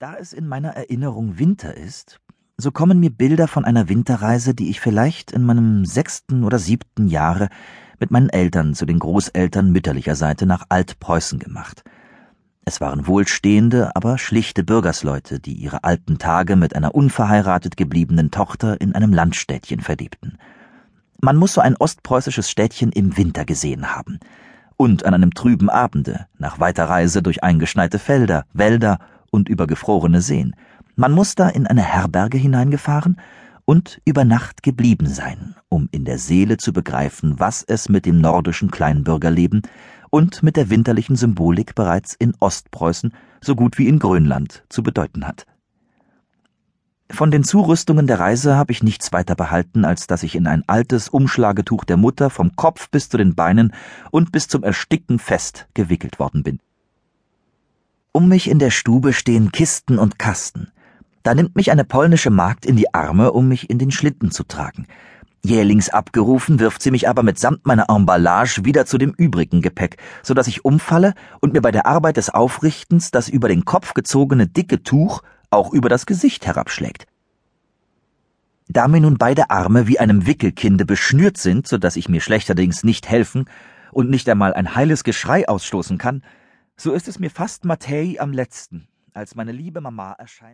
Da es in meiner Erinnerung Winter ist, so kommen mir Bilder von einer Winterreise, die ich vielleicht in meinem sechsten oder siebten Jahre mit meinen Eltern zu den Großeltern mütterlicher Seite nach Altpreußen gemacht. Es waren wohlstehende, aber schlichte Bürgersleute, die ihre alten Tage mit einer unverheiratet gebliebenen Tochter in einem Landstädtchen verlebten. Man muss so ein ostpreußisches Städtchen im Winter gesehen haben. Und an einem trüben Abende, nach weiter Reise durch eingeschneite Felder, Wälder und über gefrorene Seen. Man muss da in eine Herberge hineingefahren und über Nacht geblieben sein, um in der Seele zu begreifen, was es mit dem nordischen Kleinbürgerleben und mit der winterlichen Symbolik bereits in Ostpreußen so gut wie in Grönland zu bedeuten hat. Von den Zurüstungen der Reise habe ich nichts weiter behalten, als dass ich in ein altes Umschlagetuch der Mutter vom Kopf bis zu den Beinen und bis zum Ersticken fest gewickelt worden bin. Um mich in der Stube stehen Kisten und Kasten. Da nimmt mich eine polnische Magd in die Arme, um mich in den Schlitten zu tragen. Jählings abgerufen, wirft sie mich aber mitsamt meiner Emballage wieder zu dem übrigen Gepäck, so dass ich umfalle und mir bei der Arbeit des Aufrichtens das über den Kopf gezogene dicke Tuch auch über das Gesicht herabschlägt. Da mir nun beide Arme wie einem Wickelkinde beschnürt sind, so dass ich mir schlechterdings nicht helfen und nicht einmal ein heiles Geschrei ausstoßen kann, so ist es mir fast Matthäi am letzten, als meine liebe Mama erscheint.